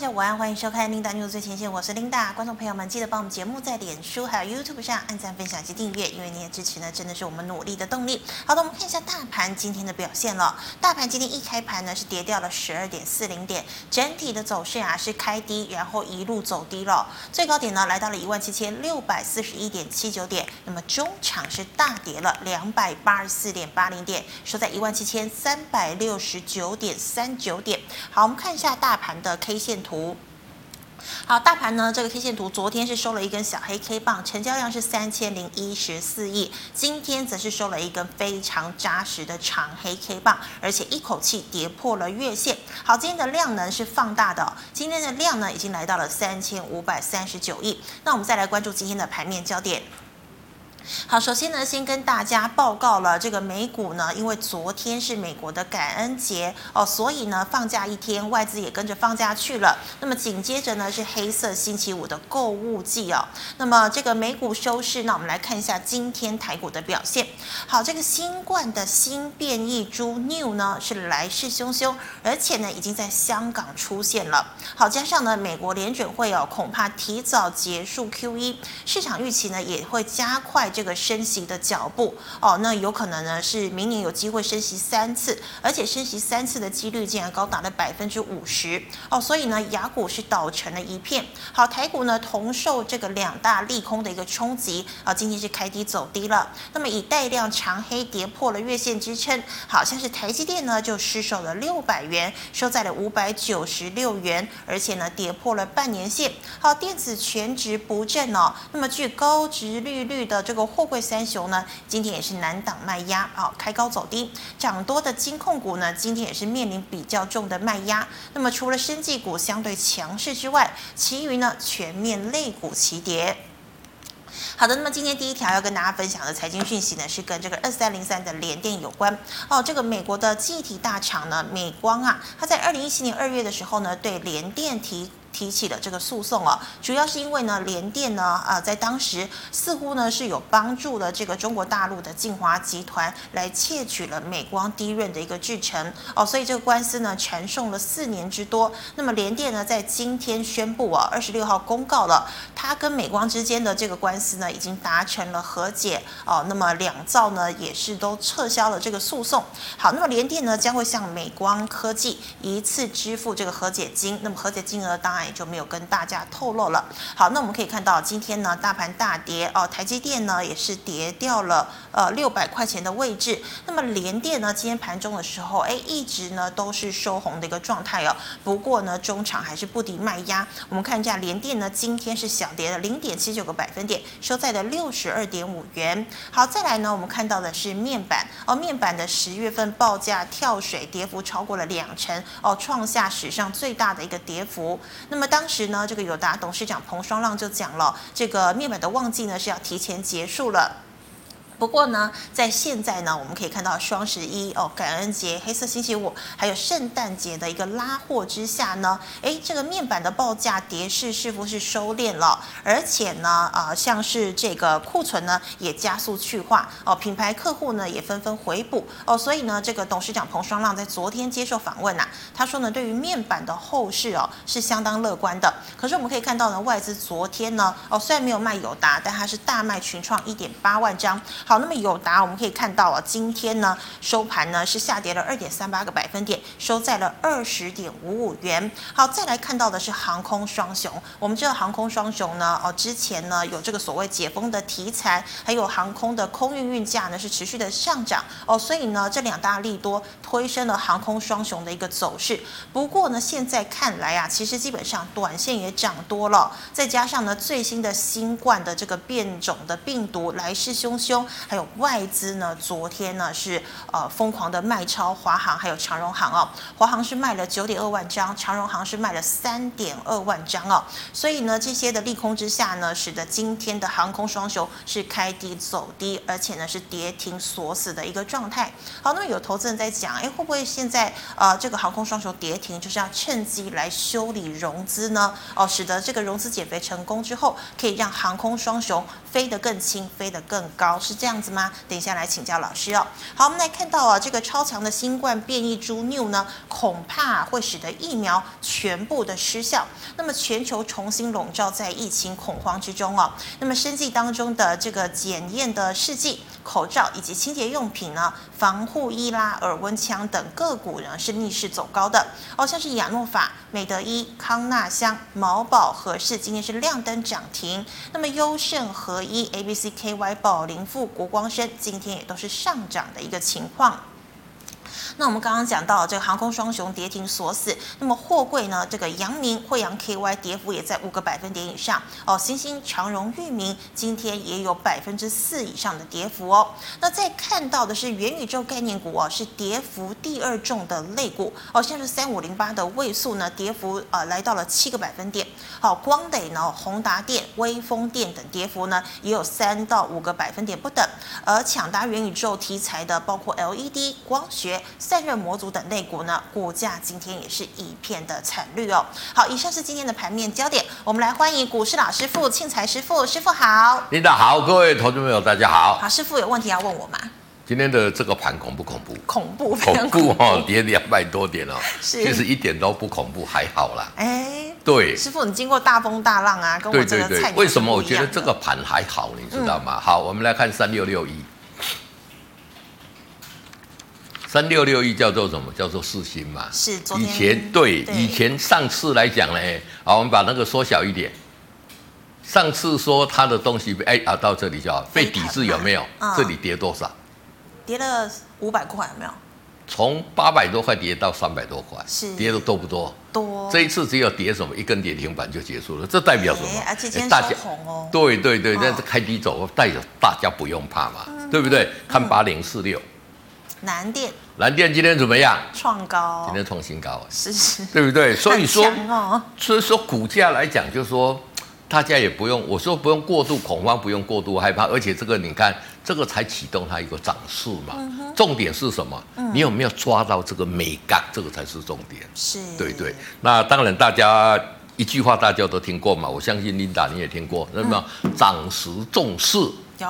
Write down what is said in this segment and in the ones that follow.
大家午安，欢迎收看琳达 news 最前线，我是琳达。观众朋友们，记得帮我们节目在脸书还有 YouTube 上按赞、分享及订阅，因为您的支持呢，真的是我们努力的动力。好的，我们看一下大盘今天的表现了。大盘今天一开盘呢，是跌掉了十二点四零点，整体的走势啊是开低，然后一路走低了。最高点呢来到了一万七千六百四十一点七九点，那么中场是大跌了两百八十四点八零点，收在一万七千三百六十九点三九点。好，我们看一下大盘的 K 线图图。好，大盘呢，这个 K 线图昨天是收了一根小黑 K 棒，成交量是三千零一十四亿，今天则是收了一根非常扎实的长黑 K 棒，而且一口气跌破了月线。好，今天的量能是放大的，今天的量呢已经来到了三千五百三十九亿。那我们再来关注今天的盘面焦点。好，首先呢，先跟大家报告了这个美股呢，因为昨天是美国的感恩节哦，所以呢放假一天，外资也跟着放假去了。那么紧接着呢是黑色星期五的购物季哦。那么这个美股收市，那我们来看一下今天台股的表现。好，这个新冠的新变异株 New 呢是来势汹汹，而且呢已经在香港出现了。好，加上呢美国联准会哦恐怕提早结束 QE，市场预期呢也会加快。这个升息的脚步哦，那有可能呢是明年有机会升息三次，而且升息三次的几率竟然高达了百分之五十哦，所以呢，雅股是倒成了一片。好，台股呢同受这个两大利空的一个冲击啊，今天是开低走低了。那么以带量长黑跌破了月线支撑，好像是台积电呢就失守了六百元，收在了五百九十六元，而且呢跌破了半年线。好，电子全值不振哦，那么具高值利率的这个。货柜三雄呢，今天也是难挡卖压，啊，开高走低，涨多的金控股呢，今天也是面临比较重的卖压。那么除了生技股相对强势之外，其余呢全面类股齐跌。好的，那么今天第一条要跟大家分享的财经讯息呢，是跟这个二三零三的联电有关哦。这个美国的记忆体大厂呢，美光啊，它在二零一七年二月的时候呢，对联电提。提起了这个诉讼啊，主要是因为呢，联电呢啊，在当时似乎呢是有帮助了这个中国大陆的晋华集团来窃取了美光低润的一个制程哦，所以这个官司呢缠讼了四年之多。那么联电呢在今天宣布啊，二十六号公告了，它跟美光之间的这个官司呢已经达成了和解哦，那么两造呢也是都撤销了这个诉讼。好，那么联电呢将会向美光科技一次支付这个和解金，那么和解金额当然。也就没有跟大家透露了。好，那我们可以看到今天呢，大盘大跌哦，台积电呢也是跌掉了呃六百块钱的位置。那么联电呢，今天盘中的时候，哎，一直呢都是收红的一个状态哦。不过呢，中场还是不敌卖压。我们看一下联电呢，今天是小跌了零点七九个百分点，收在了六十二点五元。好，再来呢，我们看到的是面板哦，面板的十月份报价跳水，跌幅超过了两成哦，创下史上最大的一个跌幅。那么当时呢，这个友达董事长彭双浪就讲了，这个面板的旺季呢是要提前结束了。不过呢，在现在呢，我们可以看到双十一哦，感恩节、黑色星期五，还有圣诞节的一个拉货之下呢，诶，这个面板的报价跌势是不是收敛了？而且呢，啊、像是这个库存呢也加速去化哦，品牌客户呢也纷纷回补哦，所以呢，这个董事长彭双浪在昨天接受访问呐、他说呢，对于面板的后市哦是相当乐观的。可是我们可以看到呢，外资昨天呢，哦虽然没有卖友达，但它是大卖群创一点八万张。好，那么友达我们可以看到啊，今天呢收盘呢是下跌了二点三八个百分点，收在了二十点五五元。好，再来看到的是航空双雄，我们知道航空双雄呢，哦之前呢有这个所谓解封的题材，还有航空的空运运价呢是持续的上涨哦，所以呢这两大利多推升了航空双雄的一个走势。不过呢现在看来啊，其实基本上短线也涨多了，再加上呢最新的新冠的这个变种的病毒来势汹汹。还有外资呢，昨天呢是呃疯狂的卖超华航还有长荣航哦，华航是卖了九点二万张，长荣航是卖了三点二万张哦，所以呢这些的利空之下呢，使得今天的航空双雄是开低走低，而且呢是跌停锁死的一个状态。好，那么有投资人在讲，哎，会不会现在呃这个航空双雄跌停，就是要趁机来修理融资呢？哦，使得这个融资减肥成功之后，可以让航空双雄飞得更轻，飞得更高，是。这样子吗？等一下来请教老师哦。好，我们来看到啊，这个超强的新冠变异株 New 呢，恐怕会使得疫苗全部的失效，那么全球重新笼罩在疫情恐慌之中哦。那么生技当中的这个检验的试剂、口罩以及清洁用品呢，防护衣啦、耳温枪等个股呢是逆势走高的哦，像是亚诺法、美德医、康纳香、毛宝、和氏今天是亮灯涨停，那么优胜合一、A B C K Y、宝龄富、国光生今天也都是上涨的一个情况。那我们刚刚讲到这个航空双雄跌停锁死，那么货柜呢？这个阳明、慧洋 KY 跌幅也在五个百分点以上哦。新兴、长荣、裕民今天也有百分之四以上的跌幅哦。那再看到的是元宇宙概念股哦，是跌幅第二重的类股哦，像是三五零八的位速呢，跌幅呃来到了七个百分点。好，光磊呢、宏达电、威锋电等跌幅呢也有三到五个百分点不等。而抢搭元宇宙题材的，包括 LED 光学。散热模组等类股呢，股价今天也是一片的惨绿哦。好，以上是今天的盘面焦点，我们来欢迎股市老师傅庆财师傅，师傅好。领导好，各位投资朋友大家好。好，师傅有问题要问我吗？今天的这个盘恐不恐怖？恐怖，恐怖哦，跌两百多点哦，是其实一点都不恐怖，还好啦。哎，对，师傅你经过大风大浪啊，跟我这个菜。为什么我觉得这个盘还好？你知道吗？嗯、好，我们来看三六六一。三六六一叫做什么？叫做四星嘛。是。以前对，对，以前上次来讲呢，好，我们把那个缩小一点。上次说它的东西，哎啊，到这里就好。被抵制有没有？嗯、这里跌多少？跌了五百块，有没有？从八百多块跌到三百多块，是。跌的多不多？多。这一次只有跌什么？一根跌停板就结束了。这代表什么？而且今天收红哦。对对对，但是开低走，代表大家不用怕嘛，嗯、对不对？看八零四六。南电，南电今天怎么样？创高，今天创新高，是是，对不对？所以说，哦、所以说股价来讲，就是说大家也不用，我说不用过度恐慌，不用过度害怕，而且这个你看，这个才启动它一个涨势嘛、嗯。重点是什么、嗯？你有没有抓到这个美感？这个才是重点。是，对对。那当然，大家一句话大家都听过嘛，我相信 Linda 你也听过，那么涨时重视。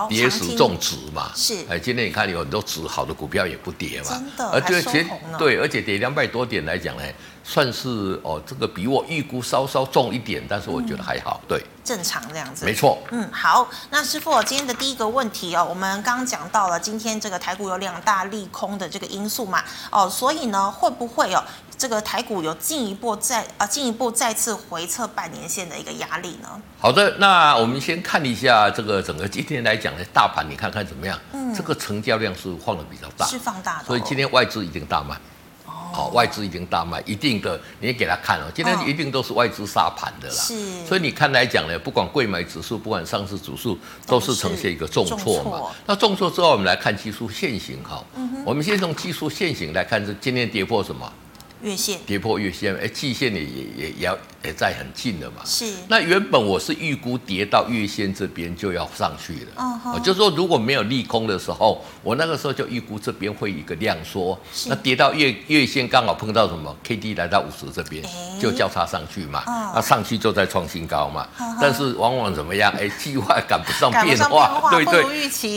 跌时重质嘛，是。哎，今天你看有很多质好的股票也不跌嘛，真的，而且对，而且跌两百多点来讲呢，算是哦，这个比我预估稍稍重一点，但是我觉得还好，嗯、对，正常这样子，没错，嗯，好，那师傅，今天的第一个问题哦，我们刚刚讲到了今天这个台股有两大利空的这个因素嘛，哦，所以呢，会不会哦？这个台股有进一步再啊进一步再次回测半年线的一个压力呢？好的，那我们先看一下这个整个今天来讲的大盘，你看看怎么样？嗯，这个成交量是放的比较大，是放大的，所以今天外资已经大卖。好、哦，外资已经大卖，一定的，你也给他看了，今天一定都是外资杀盘的啦。是、哦，所以你看来讲呢，不管贵买指数，不管上市指数，都是呈现一个重挫嘛。那重挫之后，我们来看技术线型哈、嗯。我们先从技术线型来看，是今天跌破什么？月线跌破月线，哎，季线也也也要也在很近了嘛。是。那原本我是预估跌到月线这边就要上去了。嗯哼。就是说如果没有利空的时候，我那个时候就预估这边会一个量缩。那跌到月月线刚好碰到什么？K D 来到五十这边，就交叉上去嘛。那、哦、上去就在创新高嘛。但是往往怎么样？哎，计划赶不上变化。对 对。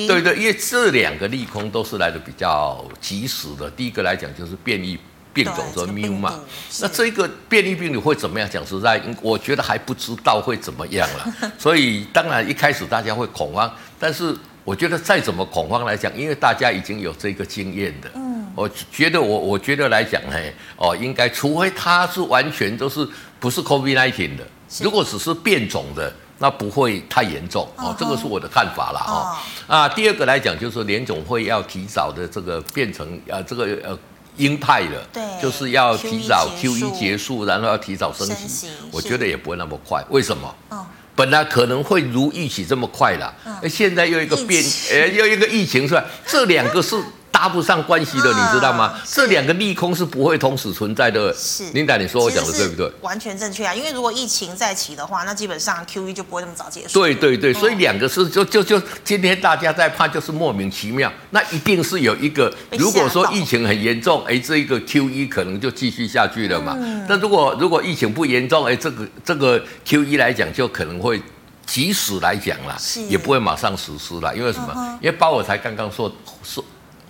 对对，因为这两个利空都是来的比较及时的。第一个来讲就是变异。变种的 Mu 嘛，那这个变异病毒会怎么样？讲实在，我觉得还不知道会怎么样了。所以当然一开始大家会恐慌，但是我觉得再怎么恐慌来讲，因为大家已经有这个经验的，嗯，我觉得我我觉得来讲呢，哦，应该除非它是完全都是不是 COVID-19 的，如果只是变种的，那不会太严重哦。这个是我的看法了哦。啊，第二个来讲就是联总会要提早的这个变成呃这个呃。鹰派的，对，就是要提早 Q 一结束，然后要提早升息，升息，我觉得也不会那么快。为什么？哦，本来可能会如预期这么快啦，嗯，现在又一个变，呃，又一个疫情出来，这两个是。搭不上关系的，你知道吗？啊、这两个利空是不会同时存在的。是，琳达，你说我讲的对不对？完全正确啊！因为如果疫情再起的话，那基本上 QE 就不会那么早结束。对对对，所以两个是就就就今天大家在怕，就是莫名其妙。那一定是有一个，如果说疫情很严重，哎，这一个 QE 可能就继续下去了嘛。那、嗯、如果如果疫情不严重，哎，这个这个 QE 来讲就可能会。即使来讲啦，也不会马上实施啦，因为什么？嗯、因为鲍尔才刚刚说说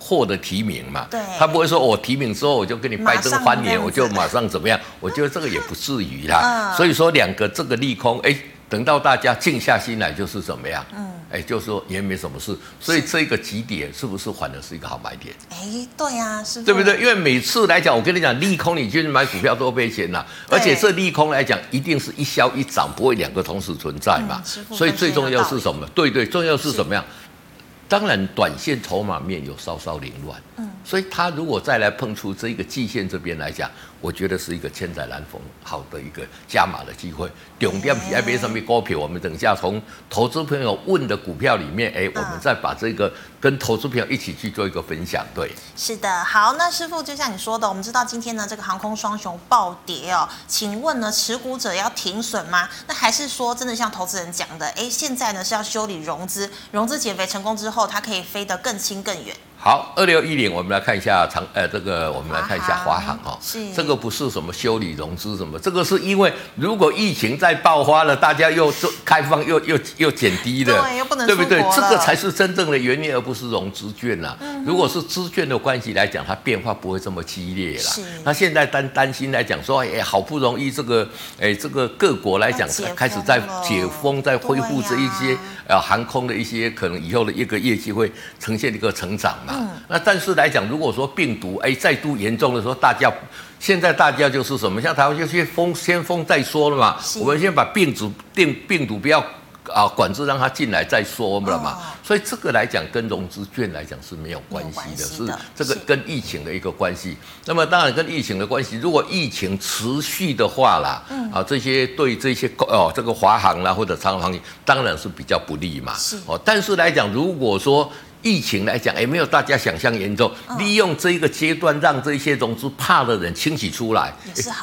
获得提名嘛，对，他不会说我提名之后我就跟你拜登翻脸，我就马上怎么样？我觉得这个也不至于啦。嗯、所以说两个这个利空，哎，等到大家静下心来，就是怎么样？嗯。哎，就是说也没什么事，所以这个极点是不是反而是一个好买点？哎，对呀、啊，是，对不对？因为每次来讲，我跟你讲，利空你去买股票都赔钱呐，而且这利空来讲，一定是一消一涨，不会两个同时存在嘛。嗯、所以最重要是什么？对对，重要是什么样？当然，短线筹码面有稍稍凌乱，嗯，所以它如果再来碰出这个季线这边来讲，我觉得是一个千载难逢好的一个加码的机会。重点是要买什么股票？我们等一下从投资朋友问的股票里面，哎，我们再把这个跟投资朋友一起去做一个分享。对，是的，好，那师傅就像你说的，我们知道今天呢这个航空双雄暴跌哦，请问呢持股者要停损吗？那还是说真的像投资人讲的，哎，现在呢是要修理融资，融资减肥成功之后，它可以飞得更轻更远？好，二六一零，我们来看一下长，呃，这个我们来看一下华航哦，是这个不是什么修理融资什么，这个是因为如果疫情再爆发了，大家又做开放又又又减低了，对，又不能对不对？这个才是真正的原因，而不是融资券呐、啊。嗯、如果是资券的关系来讲，它变化不会这么激烈啦。是那现在担担心来讲说，哎，好不容易这个，哎，这个各国来讲开始在解封，在恢复这一些。呃，航空的一些可能以后的一个业绩会呈现一个成长嘛？嗯、那但是来讲，如果说病毒哎再度严重的时候，大家现在大家就是什么？像台湾就先封先封再说了嘛。我们先把病毒病病毒不要。啊，管制让他进来再说了嘛，哦、所以这个来讲跟融资券来讲是没有关系的，是这个跟疫情的一个关系。那么当然跟疫情的关系，如果疫情持续的话啦，嗯、啊，这些对这些哦这个华航啦或者长航当然是比较不利嘛。是哦，但是来讲，如果说疫情来讲也没有大家想象严重，哦、利用这一个阶段让这些融资怕的人清洗出来，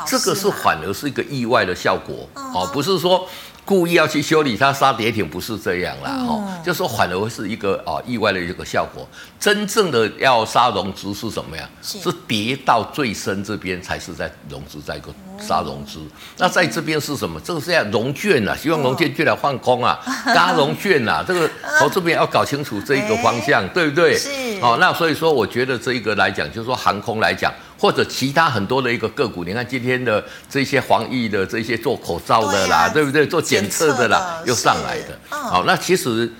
这个是反而是一个意外的效果哦，哦，不是说。故意要去修理它杀跌停，不是这样啦，哦，嗯、就说反而会是一个啊意外的一个效果。真正的要杀融资是什么呀？是，是跌到最深这边才是在融资，在一个杀融资。嗯、那在这边是什么？这个是要融券啊，希望融券券来放空啊，轧融券啊，这个投资边要搞清楚这一个方向，欸、对不对？是。哦，那所以说，我觉得这一个来讲，就是说航空来讲。或者其他很多的一个个股，你看今天的这些防疫的这些做口罩的啦，对，不对？做检测的啦，的又上来的。嗯、好，那其实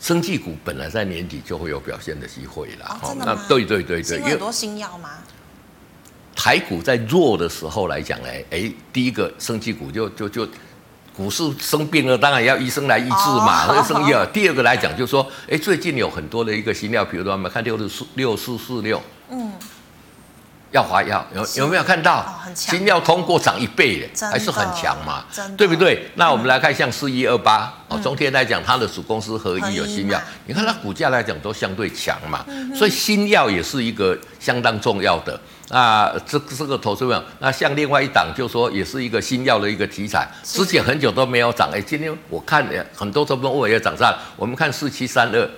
生技股本来在年底就会有表现的机会啦。哦、那对对对对，因为很多新药吗？台股在弱的时候来讲呢，哎，第一个生技股就就就股市生病了，当然要医生来医治嘛，那个生药。第二个来讲就是说，哎，最近有很多的一个新药，比如说我们看六四六四四六，嗯。药华药有有没有看到？新药通过涨一倍的，还是很强嘛，对不对？那我们来看像四一二八哦，中天来讲，它的子公司合一有新药，你看它股价来讲都相对强嘛，所以新药也是一个相当重要的。那这这个投资没有？那像另外一档，就说也是一个新药的一个题材，之前很久都没有涨，哎，今天我看很多都问我也涨上，我们看四七三二。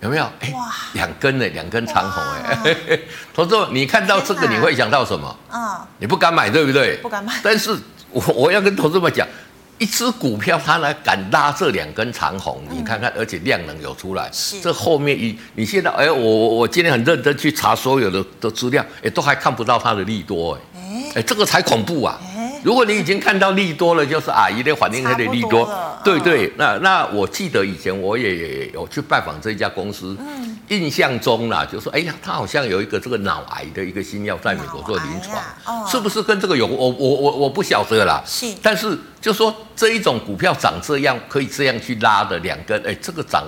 有没有？哎，两根呢，两根长红哎。投资你看到这个你会想到什么？啊，你不敢买对不对？不敢买。但是我我要跟投资们讲，一只股票它来敢拉这两根长红，你看看，而且量能有出来，是这后面一你现在哎，我我我今天很认真去查所有的的资料，哎，都还看不到它的利多哎，哎，这个才恐怖啊。如果你已经看到利多了，就是阿姨的反应它的利多，对对。那那我记得以前我也有去拜访这家公司，嗯、印象中啦，就说哎呀，他好像有一个这个脑癌的一个新药在美国做临床，是不是跟这个有？我我我我不晓得啦。是，但是就说这一种股票涨这样，可以这样去拉的两根，哎，这个涨，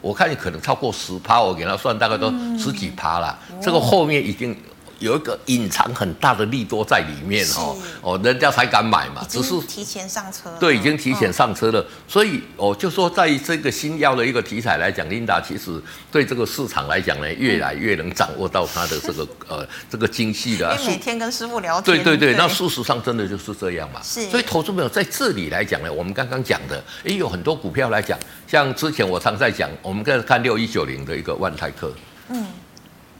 我看你可能超过十趴，我给他算大概都十几趴了，嗯、这个后面已经。有一个隐藏很大的利多在里面哦，哦，人家才敢买嘛，只是提前上车，对，已经提前上车了。哦、所以哦，就说在这个新药的一个题材来讲，Linda 其实对这个市场来讲呢，越来越能掌握到它的这个 呃这个精细的。因为每天跟师傅聊天，对对对，对那事实上真的就是这样嘛。是，所以投资朋友在这里来讲呢，我们刚刚讲的，也，有很多股票来讲，像之前我常在讲，我们在看六一九零的一个万泰克，嗯。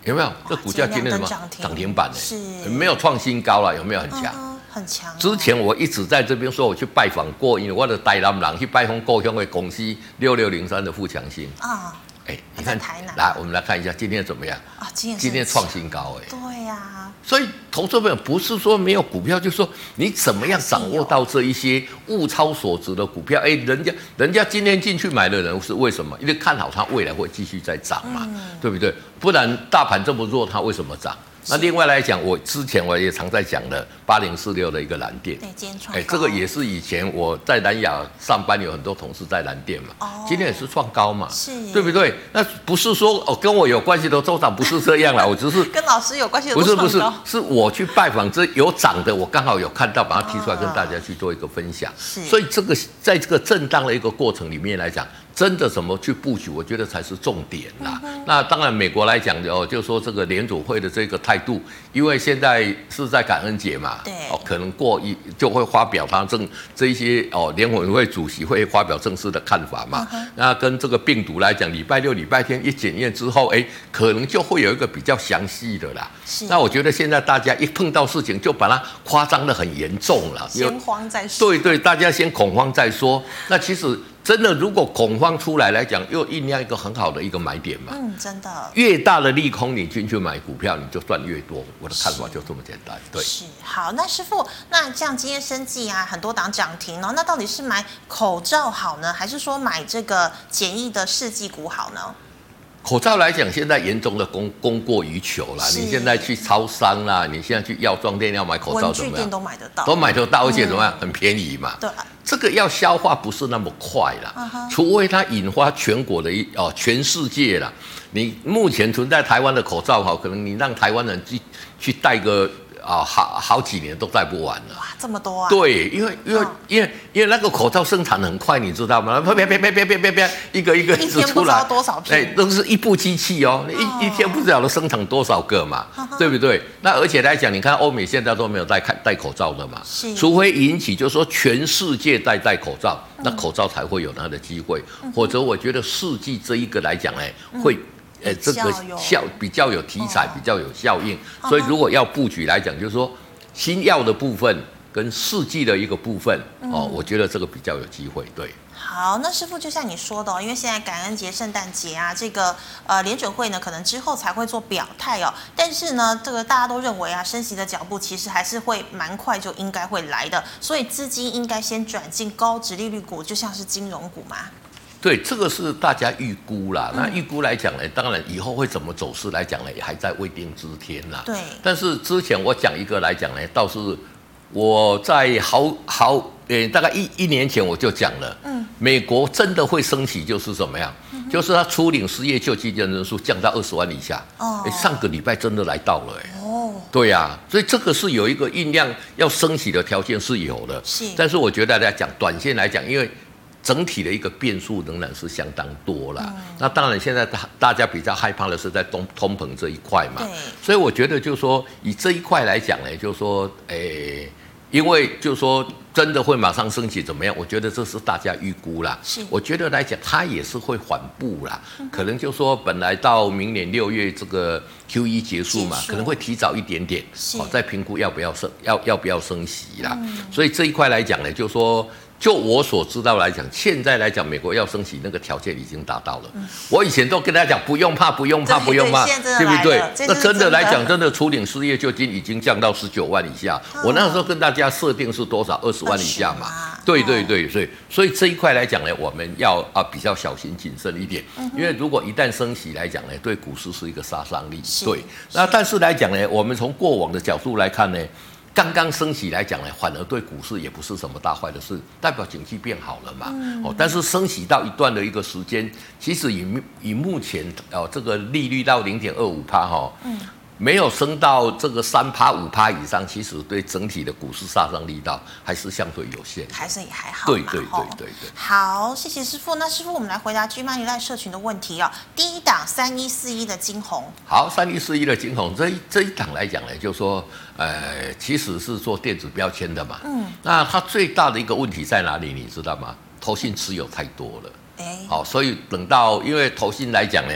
有没有？这股价今天什么涨停板呢？是没有创新高了？有没有很强？很强、哦。之前我一直在这边说，我去拜访过，因为我的台南人去拜访过乡的公司六六零三的富强新啊。哎，你看，来，我们来看一下今天怎么样啊？今天今天创新高，哎，对呀、啊。所以投资朋友不是说没有股票，就是说你怎么样掌握到这一些物超所值的股票？哎，人家人家今天进去买的人是为什么？因为看好它未来会继续在涨嘛，嗯、对不对？不然大盘这么弱，它为什么涨？那另外来讲，我之前我也常在讲的八零四六的一个蓝电，对，今天创高。哎，这个也是以前我在南亚上班，有很多同事在蓝电嘛，哦，今天也是创高嘛，是，对不对？那不是说哦跟我有关系的周长不是这样啦，我只是跟老师有关系的，不是不是，是我去拜访这有涨的，我刚好有看到，把它提出来跟大家去做一个分享。是，所以这个在这个震荡的一个过程里面来讲。真的怎么去布局？我觉得才是重点啦。嗯、那当然，美国来讲的哦，就说这个联组会的这个态度，因为现在是在感恩节嘛，对，哦，可能过一就会发表他正这一些哦，联委会主席会发表正式的看法嘛。嗯、那跟这个病毒来讲，礼拜六、礼拜天一检验之后，哎，可能就会有一个比较详细的啦。是。那我觉得现在大家一碰到事情，就把它夸张的很严重了。先慌再说。对对，大家先恐慌再说。那其实。真的，如果恐慌出来来讲，又酝酿一个很好的一个买点嘛。嗯，真的。越大的利空，你进去买股票，你就赚越多。我的看法就这么简单。对。是。好，那师傅，那像今天生计啊，很多档涨停哦，那到底是买口罩好呢，还是说买这个简易的试剂股好呢？口罩来讲，现在严重的供供过于求了。你现在去超商啦，你现在去药妆店要买口罩怎么都买得到，都买得到，而且怎么样？很便宜嘛。对。这个要消化不是那么快啦，除非它引发全国的一哦，全世界啦。你目前存在台湾的口罩哈，可能你让台湾人去去戴个。啊、哦，好好几年都戴不完了。哇，这么多啊！对，因为因为、哦、因为因为那个口罩生产很快，你知道吗？啪啪啪啪啪啪啪啪，一个一个一直出来。多少片。哎，都是一部机器哦，哦一一天不知道能生产多少个嘛，对不对？那而且来讲，你看欧美现在都没有戴戴戴口罩的嘛，是除非引起就是说全世界戴戴口罩，嗯、那口罩才会有它的机会。嗯、或者我觉得世纪这一个来讲，哎，会。哎，这个效比较有题材，比较有效应，所以如果要布局来讲，就是说新药的部分跟试剂的一个部分哦，我觉得这个比较有机会。对，好，那师傅就像你说的哦，因为现在感恩节、圣诞节啊，这个呃联准会呢，可能之后才会做表态哦。但是呢，这个大家都认为啊，升息的脚步其实还是会蛮快，就应该会来的，所以资金应该先转进高值利率股，就像是金融股嘛。对，这个是大家预估啦。那预估来讲呢，当然以后会怎么走势来讲呢，也还在未定之天啦。对。但是之前我讲一个来讲呢，倒是我在好好呃大概一一年前我就讲了，嗯，美国真的会升起，就是怎么样？嗯、就是他初领失业救济金人数降到二十万以下。哦。上个礼拜真的来到了，哎。哦。对呀、啊，所以这个是有一个酝酿要升起的条件是有的。是。但是我觉得大家讲短线来讲，因为。整体的一个变数仍然是相当多了。嗯、那当然，现在大大家比较害怕的是在通通膨这一块嘛。所以我觉得，就是说以这一块来讲呢，就是说，诶、欸，因为就是说真的会马上升起怎么样？我觉得这是大家预估啦。是。我觉得来讲，它也是会缓步啦。嗯、可能就是说本来到明年六月这个 Q E 结束嘛，束可能会提早一点点。是。再评估要不要升，要要不要升息啦。嗯、所以这一块来讲呢，就是说。就我所知道来讲，现在来讲，美国要升息那个条件已经达到了。嗯、我以前都跟大家讲，不用怕，不用怕，不用怕，对不对？那真的来讲，真的初领失业救济已经降到十九万以下。哦、我那时候跟大家设定是多少？二十万以下嘛。对对对，所以所以这一块来讲呢，我们要啊比较小心谨慎一点，嗯、因为如果一旦升息来讲呢，对股市是一个杀伤力。对，那但是来讲呢，我们从过往的角度来看呢。刚刚升息来讲呢，反而对股市也不是什么大坏的事，代表景气变好了嘛。嗯、哦，但是升息到一段的一个时间，其实以以目前哦这个利率到零点二五趴哈。嗯没有升到这个三趴五趴以上，其实对整体的股市杀伤力道还是相对有限，还是也还好。对对对对对。好，谢谢师傅。那师傅，我们来回答 GMoney Live 社群的问题哦。第一档三一四一的金红。好，三一四一的金红这一这一档来讲呢，就是说呃，其实是做电子标签的嘛。嗯。那它最大的一个问题在哪里？你知道吗？投信持有太多了。哎。好，所以等到因为投信来讲呢。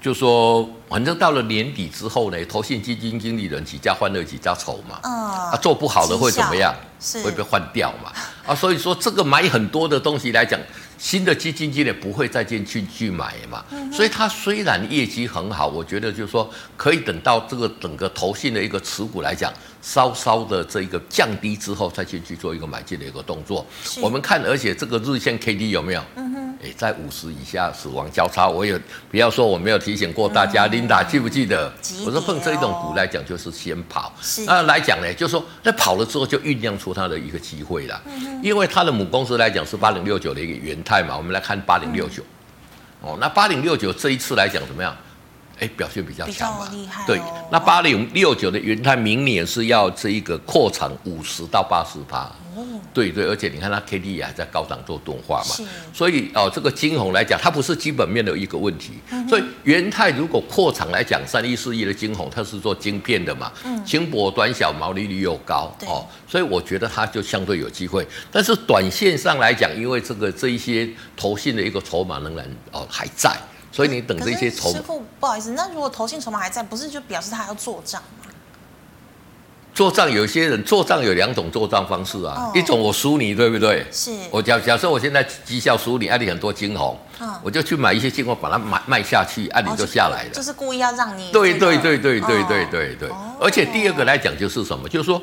就说反正到了年底之后呢，投信基金经理人几家欢乐几家愁嘛，啊，啊做不好的会怎么样？是会被换掉嘛？啊，所以说这个买很多的东西来讲。新的基金经理不会再进去去买嘛，所以它虽然业绩很好，我觉得就是说可以等到这个整个投信的一个持股来讲，稍稍的这一个降低之后，再进去做一个买进的一个动作。我们看，而且这个日线 K D 有没有？哎，在五十以下死亡交叉，我也不要说我没有提醒过大家，，Linda 记不记得？我说碰这一种股来讲，就是先跑。那来讲呢，就是说那跑了之后就酝酿出它的一个机会了，嗯因为它的母公司来讲是八零六九的一个元泰嘛，我们来看八零六九，哦，那八零六九这一次来讲怎么样？哎，表现比较强嘛，厉害哦、对，那八零六九的元泰明年是要这一个扩产五十到八十趴。对对，而且你看它 K D 也还在高档做钝化嘛，所以哦，这个晶宏来讲，它不是基本面的一个问题。所以元泰如果扩厂来讲，三一四一的晶宏，它是做晶片的嘛，轻薄短小，毛利率又高哦，所以我觉得它就相对有机会。但是短线上来讲，因为这个这一些投信的一个筹码仍然哦还在，所以你等这些筹码。师傅，不好意思，那如果投信筹码还在，不是就表示他要做账吗？做账，有些人做账有两种做账方式啊，一种我输你，对不对？是。我假假设我现在绩效输你，按理很多金红，我就去买一些金红，把它买卖下去，按理就下来了。就是故意要让你。对对对对对对对对。而且第二个来讲就是什么？就是说。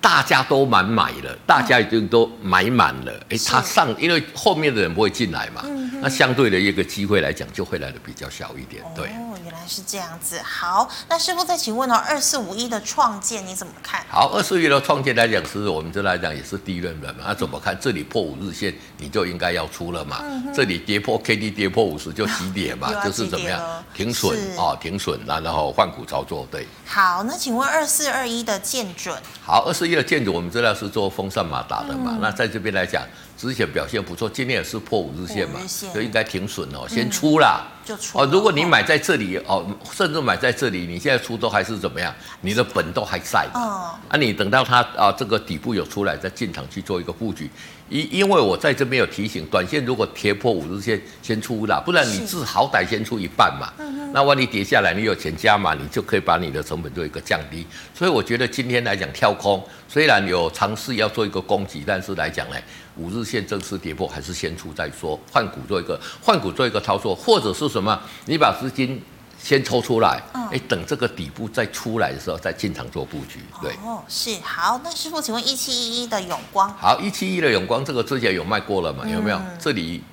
大家都满买了，大家已经都买满了。哎，它上，因为后面的人不会进来嘛，那相对的一个机会来讲，就会来的比较小一点。对，哦，原来是这样子。好，那师傅再请问哦，二四五一的创建你怎么看？好，二四五一的创建来讲，是我们这来讲也是第一轮嘛。那怎么看？这里破五日线，你就应该要出了嘛。这里跌破 K D 跌破五十就急跌嘛，就是怎么样？停损啊，停损，然后换股操作。对。好，那请问二四二一的建准？好，二四。一个建筑，我们知道是做风扇马达的嘛，嗯、那在这边来讲，之前表现不错，今天也是破五日线嘛，线就应该停损哦，先出啦。嗯哦，如果你买在这里哦，甚至买在这里，你现在出都还是怎么样？你的本都还在嘛？哦，啊，你等到它啊这个底部有出来，再进场去做一个布局。因因为我在这边有提醒，短线如果跌破五日线，先出啦，不然你至好歹先出一半嘛。那万一跌下来，你有钱加嘛，你就可以把你的成本做一个降低。所以我觉得今天来讲跳空，虽然有尝试要做一个攻击，但是来讲呢。五日线正式跌破，还是先出再说，换股做一个换股做一个操作，或者是什么？你把资金先抽出来，哎、嗯，等这个底部再出来的时候再进场做布局。对，哦，是好。那师傅，请问一七一一的永光？好，一七一的永光，这个之前有卖过了嘛？有没有？嗯、这里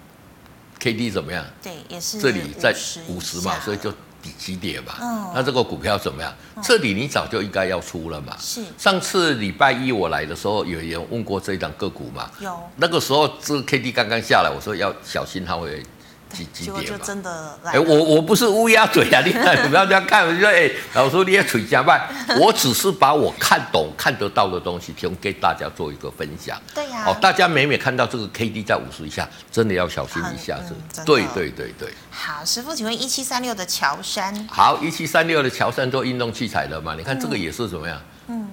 K D 怎么样？对，也是这里在五十嘛，所以就。几点嘛？嗯，那这个股票怎么样？嗯、这里你早就应该要出了嘛。是。上次礼拜一我来的时候，有人问过这一档个股嘛？有。那个时候这个 K D 刚刚下来，我说要小心它会。几几点就真的来。哎，我我不是乌鸦嘴啊！你看，不要这样看，我就说，哎，老师你也嘴加慢。我只是把我看懂、看得到的东西提供给大家做一个分享。对呀。哦，大家每每看到这个 K D 在五十以下，真的要小心一下子。对对对对。好，师傅，请问一七三六的乔山。好，一七三六的乔山做运动器材的嘛？你看这个也是怎么样？嗯。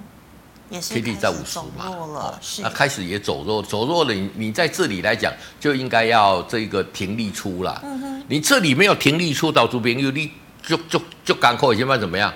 K D 在五十嘛，哦，那开始也走弱，走弱了。你你在这里来讲，就应该要这个停利出了。嗯哼，你这里没有停利出，到这边有利，就就就赶快现在怎么样？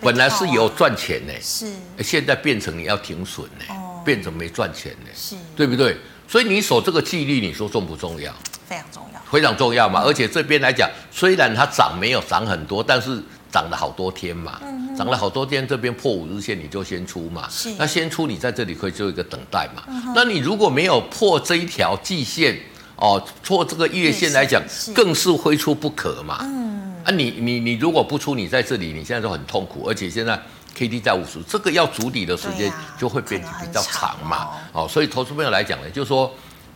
本来是有赚钱呢，是，现在变成你要停损呢，变成没赚钱呢，是，对不对？所以你守这个纪律，你说重不重要？非常重要，非常重要嘛。而且这边来讲，虽然它涨没有涨很多，但是。涨了好多天嘛，涨了好多天，这边破五日线你就先出嘛，是那先出你在这里可以做一个等待嘛。嗯、那你如果没有破这一条季线哦，破这个月线来讲，更是非出不可嘛。嗯，啊你你你如果不出，你在这里你现在就很痛苦，而且现在 K D 在五十，这个要筑底的时间就会变得比较长嘛。哦，哦，所以投资朋友来讲呢，就是说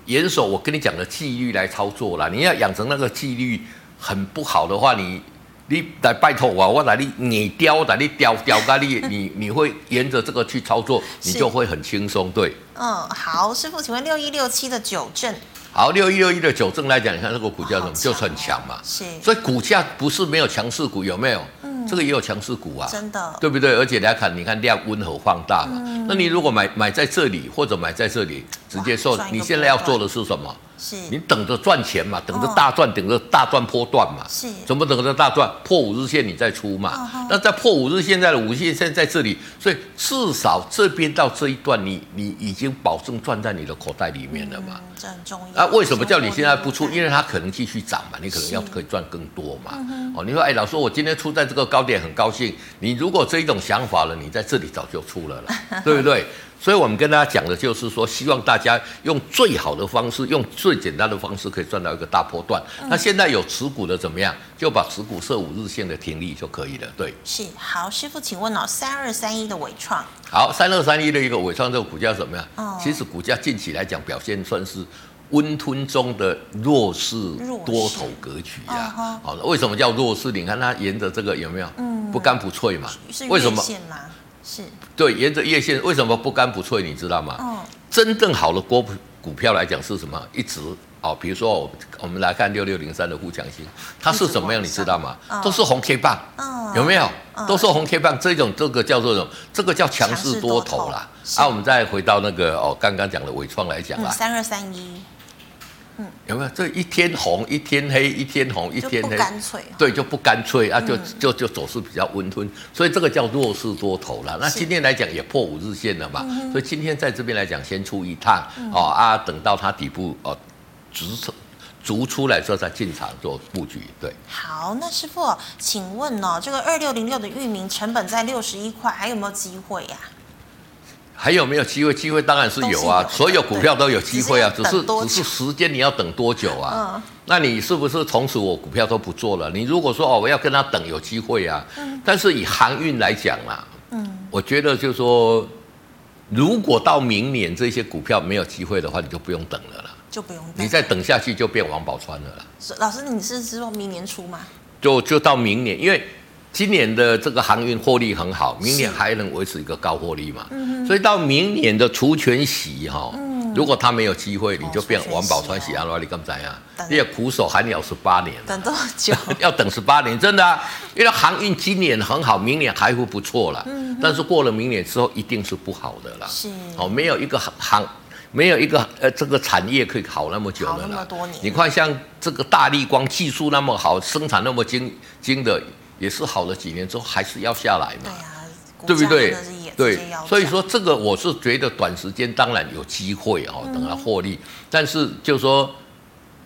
严守我跟你讲的纪律来操作啦。你要养成那个纪律很不好的话，你。你来拜托我，我来你你雕，来你雕雕咖你，你你会沿着这个去操作，你就会很轻松，对。嗯，好，师傅，请问六一六七的九正。好，六一六一的九正来讲，你看这个股价怎么就是很强嘛？是。所以股价不是没有强势股，有没有？嗯。这个也有强势股啊。真的。对不对？而且大家看，你看量温和放大嘛。嗯。那你如果买买在这里，或者买在这里，直接说，你现在要做的是什么？是，你等着赚钱嘛，等着大赚，等着大赚破段嘛。是，怎么等着大赚？破五日线你再出嘛。那在破五日线在的五日线在这里，所以至少这边到这一段，你你已经保证赚在你的口袋里面了嘛。这很重要。啊，为什么叫你现在不出？因为它可能继续涨嘛，你可能要可以赚更多嘛。哦，你说哎，老师，我今天出在这个高点很高兴。你如果这一种想法了，你在这里早就出了了，对不对？所以我们跟大家讲的就是说，希望大家用最好的方式，用最简单的方式，可以赚到一个大波段。嗯、那现在有持股的怎么样？就把持股设五日线的停利就可以了。对，是好，师傅，请问哦，三二三一的伟创，好，三二三一的一个伟创这个股价怎么样？哦、其实股价近期来讲表现算是温吞中的弱势多头格局啊。哦、好，为什么叫弱势？你看它沿着这个有没有？嗯，不干不脆嘛？为什么？是对，沿着月线为什么不干不脆？你知道吗？嗯，真正好的股股票来讲是什么？一直哦，比如说我我们来看六六零三的富强星，它是怎么样？你知道吗？都是红 K 棒，有没有？都是红 K 棒，这种这个叫做什么？这个叫强势多头啦。啊，我们再回到那个哦，刚刚讲的伟创来讲啦，三二三一。嗯，有没有？这一天红一天黑，一天红一天黑，干脆，对，就不干脆啊，就就就走势比较温吞，所以这个叫弱势多头了。那今天来讲也破五日线了嘛，所以今天在这边来讲先出一趟哦啊，等到它底部哦，直出逐出来之后再进场做布局。对，好，那师傅，请问哦，这个二六零六的域名成本在六十一块，还有没有机会呀？还有没有机会？机会当然是有啊，有所有股票都有机会啊，只是只是时间你要等多久啊？嗯、那你是不是从此我股票都不做了？你如果说哦，我要跟他等有机会啊，嗯、但是以航运来讲啊，嗯，我觉得就是说，如果到明年这些股票没有机会的话，你就不用等了啦，就不用等，你再等下去就变王宝钏了啦。老师，你是说明年初吗？就就到明年，因为。今年的这个航运获利很好，明年还能维持一个高获利嘛？嗯、所以到明年的除权息哈，嗯、如果他没有机会，你就变王宝钏洗安拉利怎样？你也苦守寒窑十八年，等多久？要等十八年，真的啊！因为航运今年很好，明年还会不错了。嗯、但是过了明年之后，一定是不好的啦。是哦，没有一个航，没有一个呃这个产业可以好那么久的了。那么多年，你看像这个大立光技术那么好，生产那么精精的。也是好了几年之后还是要下来嘛，对，啊、对不对？对，所以说这个我是觉得短时间当然有机会哦，等它获利。嗯、但是就是说，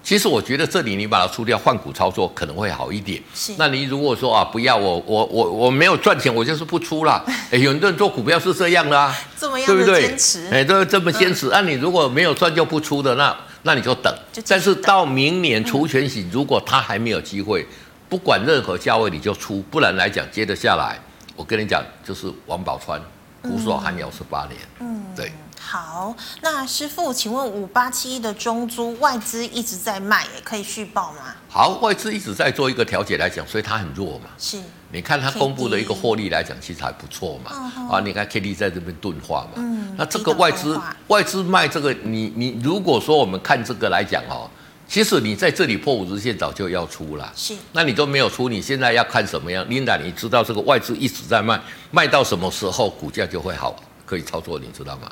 其实我觉得这里你把它出掉换股操作可能会好一点。是，那你如果说啊不要我我我我没有赚钱，我就是不出啦。哎，有人做股票是这样的啊，这么样的对不对？坚持，哎，都这么坚持。那、嗯啊、你如果没有赚就不出的，那那你就等。但是到明年除权息，嗯、如果它还没有机会。不管任何价位你就出，不然来讲接着下来，我跟你讲就是王宝钏苦守寒窑十八年。嗯，对。好，那师傅，请问五八七一的中租外资一直在卖，也可以续报吗？好，外资一直在做一个调节来讲，所以它很弱嘛。是。你看它公布的一个获利来讲，其实还不错嘛。嗯、啊，你看 K D 在这边钝化嘛。嗯。那这个外资外资卖这个，你你如果说我们看这个来讲哦。其实你在这里破五日线早就要出了，是，那你都没有出，你现在要看什么样？Linda，你知道这个外资一直在卖，卖到什么时候股价就会好，可以操作，你知道吗？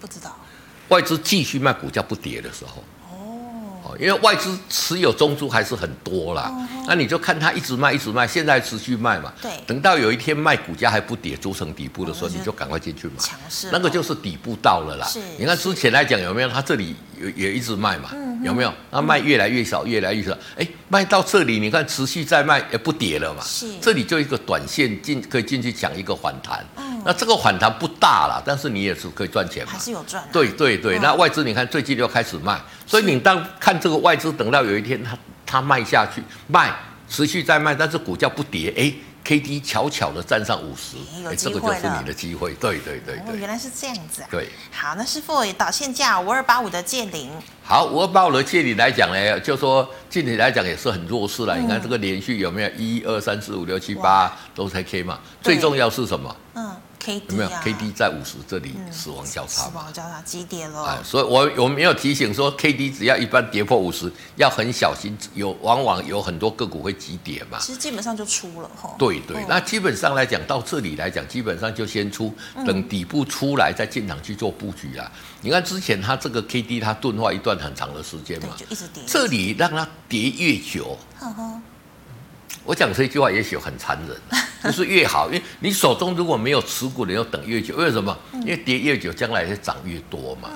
不知道。外资继续卖，股价不跌的时候。因为外资持有中珠还是很多啦，那你就看它一直卖一直卖，现在持续卖嘛。对。等到有一天卖股价还不跌，筑成底部的时候，你就赶快进去买。强势。那个就是底部到了啦。是。你看之前来讲有没有？它这里也也一直卖嘛。有没有？那卖越来越少，越来越少。哎，卖到这里，你看持续在卖，也不跌了嘛。是。这里就一个短线进可以进去抢一个反弹。嗯。那这个反弹不大啦，但是你也是可以赚钱嘛。还是有赚。对对对，那外资你看最近又开始卖，所以你当看。这个外资等到有一天它它卖下去，卖持续在卖，但是股价不跌，哎，K D 巧巧的站上五十，哎，这个就是你的机会，对对对对，原来是这样子啊，对，好，那师傅导线价五二八五的借零，好，五二八五的借零来讲呢，就说借零来讲也是很弱势了，你看这个连续有没有？一二三四五六七八都才 K 嘛，最重要是什么？嗯，K 有没有 K D 在五十这里死亡交叉？死亡交叉急跌了。哎，所以我我没有提醒说 K D 只要一般跌破五十，要很小心，有往往有很多个股会急跌嘛。其实基本上就出了哈。对对，那基本上来讲到这里来讲，基本上就先出，等底部出来再进场去做布局啊。你看之前它这个 K D 它钝化一段很长的时间嘛，就一直跌。这里让它跌越久，我讲这句话也许很残忍。就是越好，因为你手中如果没有持股，你要等越久。为什么？因为跌越久，将来会涨越多嘛。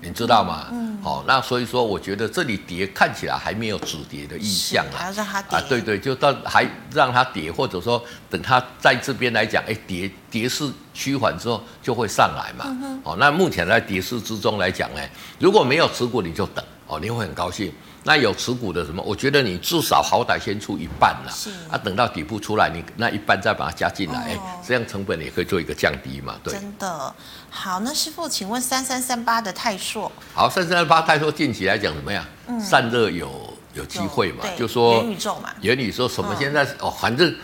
你知道吗？好，那所以说，我觉得这里跌看起来还没有止跌的意向啊。还要让它跌啊？对对，就到还让它跌，或者说等它在这边来讲，哎，跌跌势趋缓之后就会上来嘛。哦，那目前在跌势之中来讲呢，如果没有持股，你就等哦，你会很高兴。那有持股的什么？我觉得你至少好歹先出一半了，是啊，等到底部出来，你那一半再把它加进来，哦、这样成本也可以做一个降低嘛。对，真的好。那师傅，请问三三三八的泰硕，好，三三三八泰硕近期来讲怎么样？嗯、散热有有机会嘛？就说元宇宙嘛，元宇宙什么？现在、嗯、哦，反正。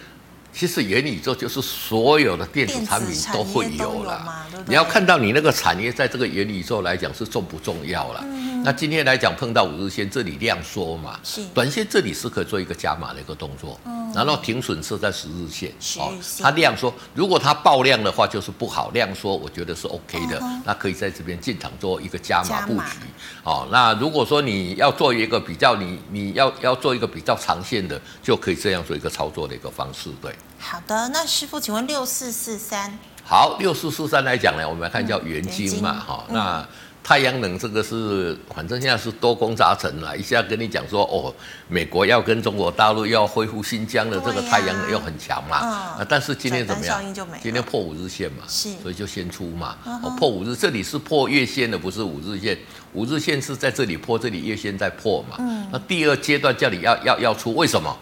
其实元宇宙就是所有的电子产品都会有了，你要看到你那个产业在这个元宇宙来讲是重不重要了。那今天来讲碰到五日线这里量缩嘛，短线这里是可以做一个加码的一个动作，然后停损设在十日线，哦，它量缩，如果它爆量的话就是不好，量缩我觉得是 OK 的，那可以在这边进场做一个加码布局，哦，那如果说你要做一个比较，你你要要做一个比较长线的，就可以这样做一个操作的一个方式，对。好的，那师傅，请问六四四三。好，六四四三来讲呢，我们来看叫元晶嘛，哈、嗯，那太阳能这个是，反正现在是多功杂陈了，一下跟你讲说，哦，美国要跟中国大陆要恢复新疆的这个太阳能又很强嘛，啊、嗯，但是今天怎么样？今天破五日线嘛，是，所以就先出嘛，哦，破五日，这里是破月线的，不是五日线，五日线是在这里破，这里月线在破嘛，嗯，那第二阶段叫你要要要出，为什么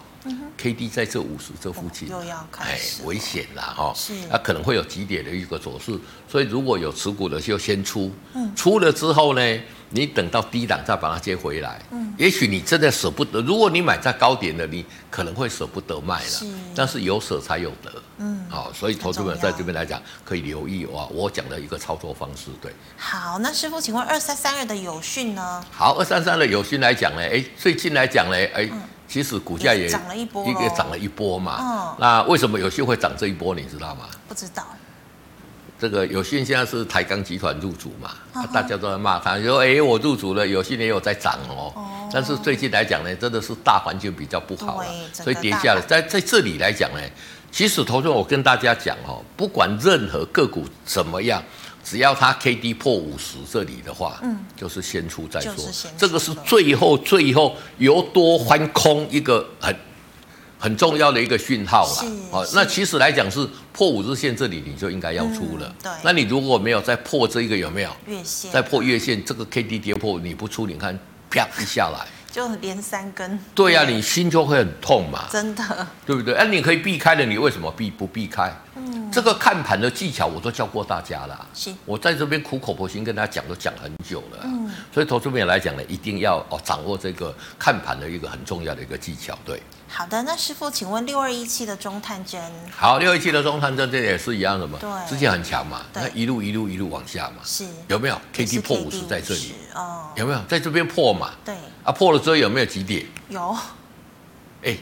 ？K D 在这五十这附近，又要开始，哎，危险了哈，是，它可能会有急跌的一个走势，所以如果有持股的就先出，嗯，出了之后呢，你等到低档再把它接回来，嗯，也许你真的舍不得，如果你买在高点的，你可能会舍不得卖了，是，但是有舍才有得，嗯，好，所以投资者在这边来讲可以留意哇，我讲的一个操作方式，对，好，那师傅，请问二三三二的友讯呢？好，二三三二的友讯来讲呢，哎，最近来讲呢，哎。其实股价也涨了一波，涨了一波嘛。嗯，那为什么有些会涨这一波？你知道吗？不知道。这个有信现在是台钢集团入主嘛，嗯、大家都在骂他，说：“哎，我入主了，有信也有在涨哦。哦”但是最近来讲呢，真的是大环境比较不好了，所以跌下来。在在这里来讲呢，其实投资我跟大家讲哦，不管任何个股怎么样。只要它 K D 破五十这里的话，嗯，就是先出再说，这个是最后最后由多翻空一个很很重要的一个讯号了。哦，那其实来讲是破五日线这里你就应该要出了。对，那你如果没有再破这一个有没有？月线再破月线，这个 K D 跌破你不出，你看啪一下来。就连三根，对呀、啊，你心就会很痛嘛，真的，对不对？哎、啊，你可以避开的，你为什么避不避开？嗯，这个看盘的技巧我都教过大家了，是。我在这边苦口婆心跟大家讲，都讲很久了。嗯，所以投资面来讲呢，一定要哦掌握这个看盘的一个很重要的一个技巧，对。好的，那师傅，请问六二一七的中探针，好，六二一七的中探针这也是一样的嘛？对，之前很强嘛，那一路一路一路往下嘛，是。有没有？K D 破五十在这里。哦，有没有？在这边破嘛？对，啊破了之后有没有急跌？有，哎，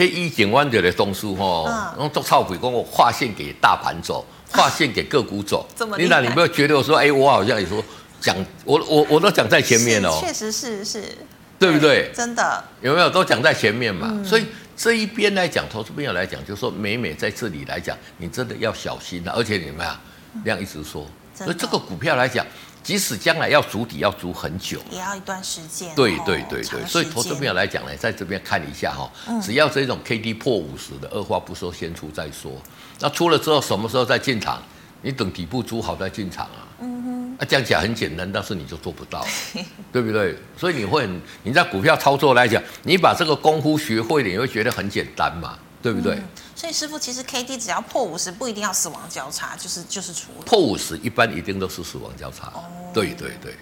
黑衣警官的东西吼，然后做操鬼跟我划线给大盘走，划线给个股走，你那你不要觉得我说，哎，我好像也说讲，我我我都讲在前面哦，确实是是。对不对？真的。有没有？都讲在前面嘛？嗯、所以这一边来讲，投资朋友来讲，就是说美美在这里来讲，你真的要小心了、啊。而且你们啊，量一直说，所以这个股票来讲，即使将来要筑底，要筑很久，也要一段时间。对对对对，所以投资朋友来讲呢，在这边看一下哈，只要这种 K D 破五十的，二话不说先出再说。那出了之后，什么时候再进场？你等底部筑好再进场啊。嗯哼。那讲起来很简单，但是你就做不到，对不对？所以你会很，你在股票操作来讲，你把这个功夫学会了，你会觉得很简单嘛，对不对？嗯、所以师傅，其实 K D 只要破五十，不一定要死亡交叉，就是就是出破五十，一般一定都是死亡交叉。哦，对对对。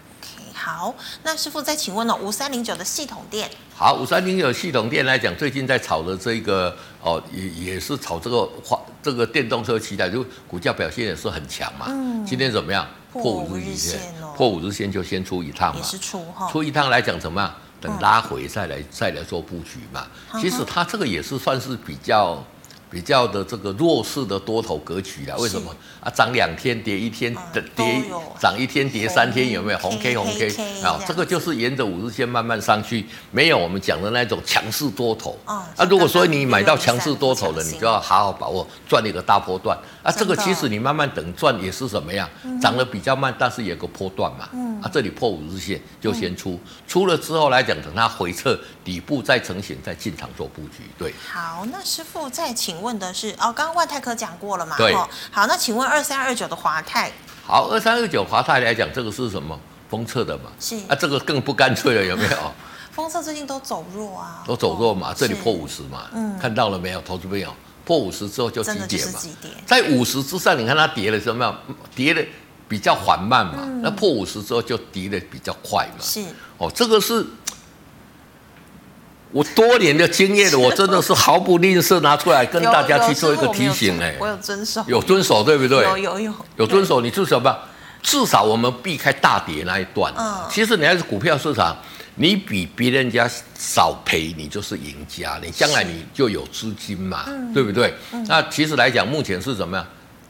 好，那师傅再请问呢？五三零九的系统店，好，五三零九系统店来讲，最近在炒的这个哦，也也是炒这个话，这个电动车期待，就股价表现也是很强嘛。嗯，今天怎么样？破五日线，破五日线就先出一趟嘛。也是出哈。出一趟来讲怎么样？等拉回再来、嗯、再来做布局嘛。其实它这个也是算是比较。比较的这个弱势的多头格局啦，为什么啊？涨两天跌一天，的跌涨一天跌三天，有没有红 K 红 K 啊？这个就是沿着五日线慢慢上去，没有我们讲的那种强势多头。啊，如果说你买到强势多头了，你就要好好把握赚一个大波段。啊，这个其实你慢慢等赚也是什么样？涨得比较慢，但是有个波段嘛。嗯啊，这里破五日线就先出，出了之后来讲，等它回撤底部再成型，再进场做布局。对。好，那师傅再请。问的是哦，刚刚万泰科讲过了嘛？对。好，那请问二三二九的华泰？好，二三二九华泰来讲，这个是什么？封测的嘛？是。啊，这个更不干脆了，有没有？封测最近都走弱啊。都走弱嘛？这里破五十嘛？嗯。看到了没有？投资朋友，破五十之后就急跌嘛？在五十之上，你看它跌了什么？跌的比较缓慢嘛？嗯、那破五十之后就跌的比较快嘛？是。哦，这个是。我多年的经验的，我真的是毫不吝啬拿出来跟大家去做一个提醒哎，我有遵守，有遵守对不对？有有有有遵守，你至少吧，至少我们避开大跌那一段。嗯，其实你还是股票市场，你比别人家少赔，你就是赢家，你将来你就有资金嘛，对不对？那其实来讲，目前是怎么样？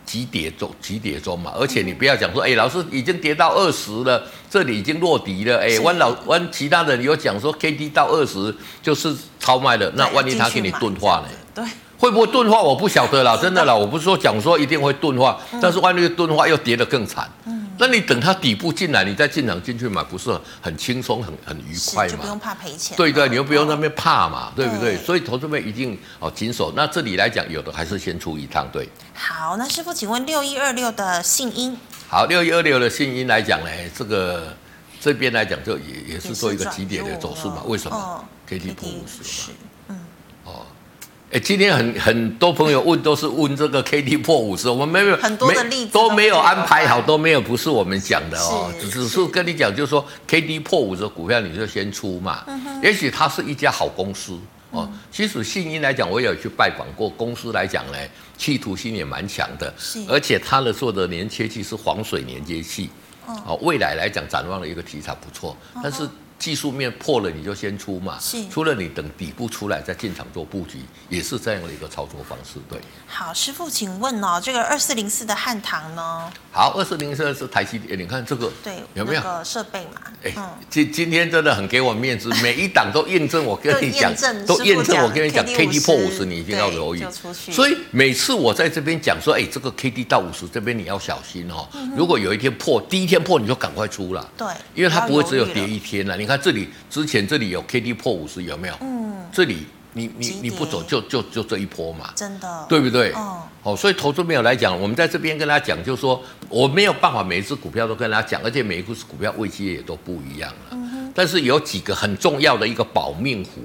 急跌中，急跌中嘛，而且你不要讲说，哎，老师已经跌到二十了，这里已经落底了，哎，万老万其他人有讲说，K D 到二十就是超卖了，那万一他给你钝化呢？对，会不会钝化？我不晓得啦，真的。啦，我不是说讲说一定会钝化，但是万一钝化又跌得更惨。那你等它底部进来，你再进场进去买，不是很轻松、很很愉快吗？就不用怕赔钱。对对，你又不用那边怕嘛，对不对？所以投资们一定哦谨守。那这里来讲，有的还是先出一趟，对。好，那师傅，请问六一二六的信音。好，六一二六的信音来讲呢，这个这边来讲就也也是做一个级别的走势嘛？为什么？K D 破五十嘛。哎，今天很很多朋友问，都是问这个 K D 破五十，我们没有很多的例子都没有安排好，都没有不是我们讲的哦，只只是跟你讲，就是说 K D 破五十股票你就先出嘛。也许它是一家好公司哦。其实信鹰来讲，我也有去拜访过公司来讲呢，企图心也蛮强的，而且它的做的连接器是黄水连接器，哦，未来来讲展望的一个题材不错，但是。技术面破了你就先出嘛，是，出了你等底部出来再进场做布局，也是这样的一个操作方式。对，好，师傅，请问哦，这个二四零四的汉唐呢？好，二四零四是台积电，你看这个对有没有个设备嘛？哎，今今天真的很给我面子，每一档都验证我跟你讲，都验证我跟你讲，K D 破五十你一定要留意。所以每次我在这边讲说，哎，这个 K D 到五十这边你要小心哦。如果有一天破，第一天破你就赶快出了，对，因为它不会只有跌一天了，你。你看这里之前这里有 K D 破五十有没有？嗯，这里你你你不走就就就这一波嘛，真的，对不对？哦，哦，所以投资没有来讲，我们在这边跟大家讲，就是说我没有办法每一只股票都跟大家讲，而且每一只股票位阶也都不一样了。嗯哼，但是有几个很重要的一个保命符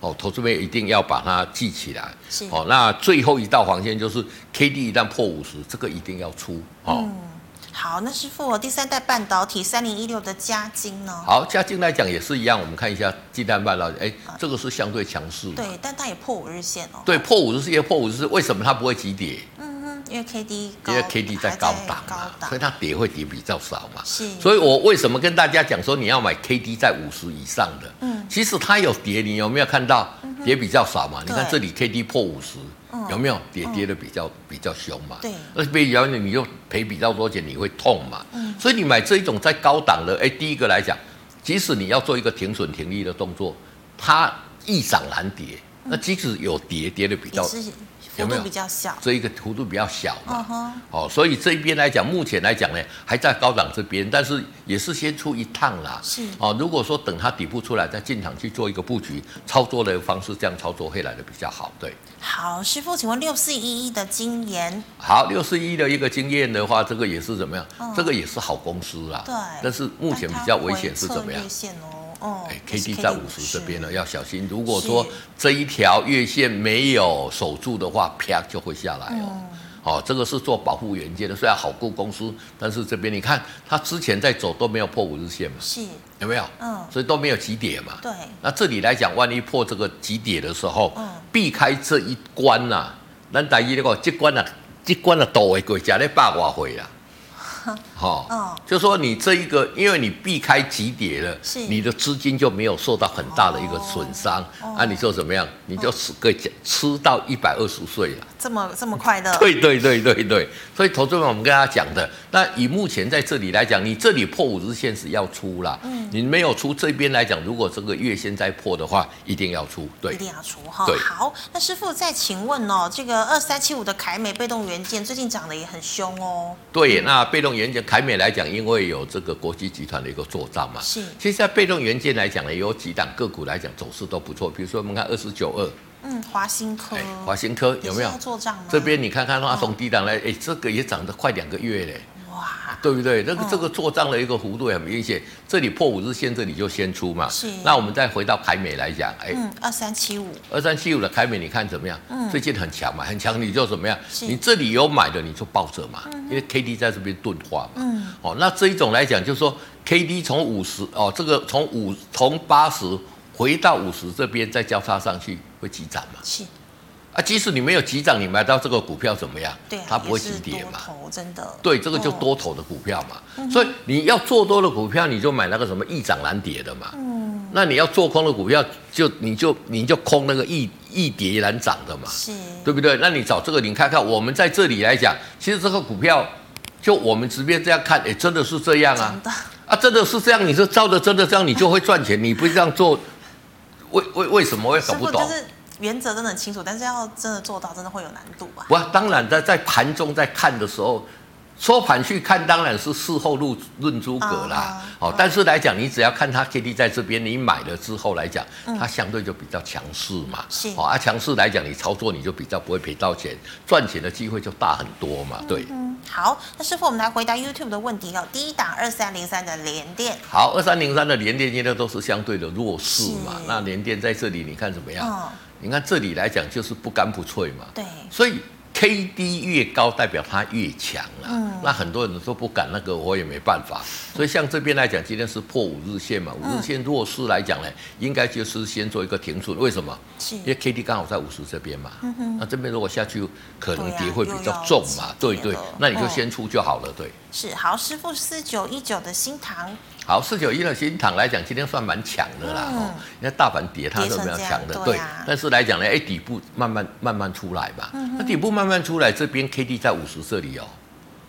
哦，投资们一定要把它记起来。是哦，那最后一道防线就是 K D 一旦破五十，这个一定要出哦。嗯好，那师傅，第三代半导体三零一六的嘉金呢？好，嘉金来讲也是一样，我们看一下鸡蛋半导体，哎，这个是相对强势。对，但它也破五日线哦。对，破五日线，破五日线，为什么它不会急跌？嗯哼，因为 K D 因为 K D 在高档嘛，所以它跌会跌比较少嘛。是。所以我为什么跟大家讲说你要买 K D 在五十以上的？嗯。其实它有跌，你有没有看到跌比较少嘛？你看这里 K D 破五十。有没有跌跌的比较、嗯、比较凶嘛？对，那比较你你就赔比较多钱，你会痛嘛？嗯，所以你买这一种在高档的，哎，第一个来讲，即使你要做一个停损停利的动作，它易涨难跌，那即使有跌跌的比较。有没有比较小？这一个幅度比较小嘛，哦、uh huh.，所以这一边来讲，目前来讲呢，还在高档这边，但是也是先出一趟啦。是哦，如果说等它底部出来再进场去做一个布局操作的方式，这样操作会来的比较好。对，好，师傅，请问六四一一的经验？好，六四一的一个经验的话，这个也是怎么样？Uh. 这个也是好公司啦。对，但是目前比较危险是怎么样？哦，哎，K D 在五十这边呢，要小心。如果说这一条月线没有守住的话，啪就会下来哦。哦，这个是做保护元件的，虽然好顾公司，但是这边你看它之前在走都没有破五日线嘛，是有没有？嗯，所以都没有急跌嘛。对，那这里来讲，万一破这个急跌的时候，嗯，避开这一关呐、啊，咱大一那个这关啊，这关啊，都会过，加咧八卦回啦。好，哦，就说你这一个，因为你避开急跌了，是。你的资金就没有受到很大的一个损伤，哦，啊，你就怎么样？你就吃个吃到一百二十岁了，这么这么快的？对对对对对，所以投资们我们跟大家讲的，那以目前在这里来讲，你这里破五日线是要出了，嗯，你没有出这边来讲，如果这个月线再破的话，一定要出，对，一定要出哈。对，好，那师傅再请问哦，这个二三七五的凯美被动元件最近涨得也很凶哦，对，那被动元件凯美来讲，因为有这个国际集团的一个做账嘛，是。其实，在被动元件来讲呢，有几档个股来讲走势都不错。比如说，我们看二四九二，嗯，华新科，华新科有没有做账？这边你看看它从低档来，哎，这个也涨得快两个月嘞。对不对？这个这个做账的一个幅度也很明显，这里破五日线，这里就先出嘛。是。那我们再回到凯美来讲，哎，嗯，二三七五，二三七五的凯美，你看怎么样？嗯，最近很强嘛，很强，你就怎么样？你这里有买的，你就抱着嘛，因为 K D 在这边钝化嘛。嗯。哦，那这一种来讲，就是说 K D 从五十哦，这个从五从八十回到五十这边再交叉上去，会急涨嘛？是。啊，即使你没有急涨，你买到这个股票怎么样？对、啊，它不会急跌嘛。真的。对，这个就多头的股票嘛。哦、所以你要做多的股票，你就买那个什么易涨难跌的嘛。嗯。那你要做空的股票，就你就你就空那个易易跌难涨的嘛。是。对不对？那你找这个，你看看我们在这里来讲，其实这个股票，就我们直接这样看，哎，真的是这样啊。真的。啊，真的是这样。你是照着真的这样，你就会赚钱。你不这样做，为为为什么会搞不懂？原则真的很清楚，但是要真的做到，真的会有难度吧？不，当然在在盘中在看的时候，收盘去看当然是事后论论诸葛啦。哦，但是来讲，你只要看它 K D 在这边，你买了之后来讲，它相对就比较强势嘛。是。哦，啊，强势来讲，你操作你就比较不会赔到钱，赚钱的机会就大很多嘛。对。嗯。好，那师傅，我们来回答 YouTube 的问题哦。第一档二三零三的联电。好，二三零三的联电现在都是相对的弱势嘛。那联电在这里你看怎么样？嗯你看这里来讲就是不干不脆嘛，对，所以 K D 越高代表它越强啊，嗯，那很多人都不敢那个，我也没办法，所以像这边来讲，今天是破五日线嘛，五日线弱势来讲呢，应该就是先做一个停损，为什么？是，因为 K D 刚好在五十这边嘛，嗯那这边如果下去可能跌会比较重嘛，对对，那你就先出就好了，对。是，好，师傅四九一九的新唐。好，四九一的新塘来讲，今天算蛮强的啦。哦、嗯，因为大盘跌，它是比较强的。对，但是来讲呢，哎，底部慢慢慢慢出来嘛。嗯，那底部慢慢出来，这边 K D 在五十这里哦。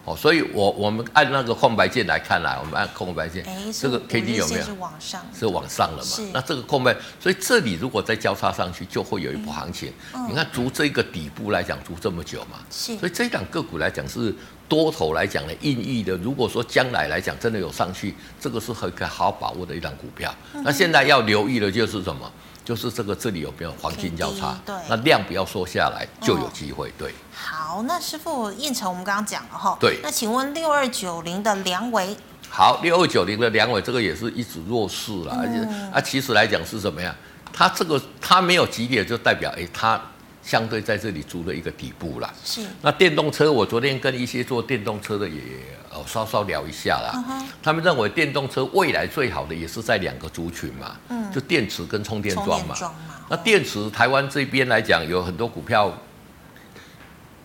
哦，所以我我们按那个空白键来看来，我们按空白键，这个 K D 有没有？是往上，是往上了嘛？是那这个空白，所以这里如果再交叉上去，就会有一波行情。嗯、你看，足这个底部来讲，足这么久嘛。是。所以这一档个股来讲是。多头来讲呢，孕育的。如果说将来来讲真的有上去，这个是很可好好把握的一档股票。嗯、那现在要留意的就是什么？就是这个这里有没有黄金交叉？对，那量不要缩下来就有机会。对。好，那师傅彦成，我们刚刚讲了哈。对。那请问六二九零的梁维？好，六二九零的梁伟，这个也是一直弱势了，而且、嗯、啊，其实来讲是什么呀？它这个它没有急跌，就代表哎它。相对在这里租了一个底部啦。是。那电动车，我昨天跟一些做电动车的也哦稍稍聊一下啦。Uh huh. 他们认为电动车未来最好的也是在两个族群嘛。嗯。就电池跟充电桩嘛。嘛那电池，台湾这边来讲有很多股票。